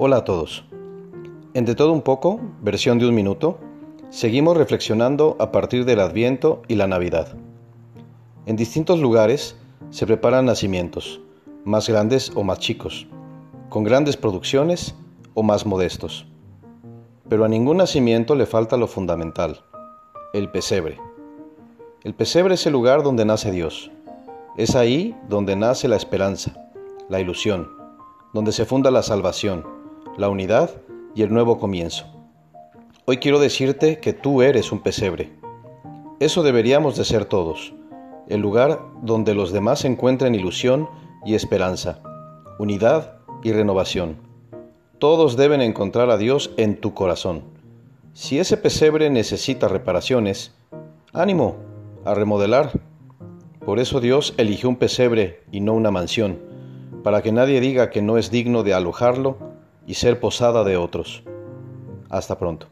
Hola a todos. Entre todo un poco, versión de un minuto, seguimos reflexionando a partir del Adviento y la Navidad. En distintos lugares se preparan nacimientos, más grandes o más chicos, con grandes producciones o más modestos. Pero a ningún nacimiento le falta lo fundamental, el pesebre. El pesebre es el lugar donde nace Dios. Es ahí donde nace la esperanza, la ilusión, donde se funda la salvación, la unidad y el nuevo comienzo. Hoy quiero decirte que tú eres un pesebre. Eso deberíamos de ser todos, el lugar donde los demás encuentren ilusión y esperanza, unidad y renovación. Todos deben encontrar a Dios en tu corazón. Si ese pesebre necesita reparaciones, ánimo a remodelar. Por eso Dios eligió un pesebre y no una mansión, para que nadie diga que no es digno de alojarlo y ser posada de otros. Hasta pronto.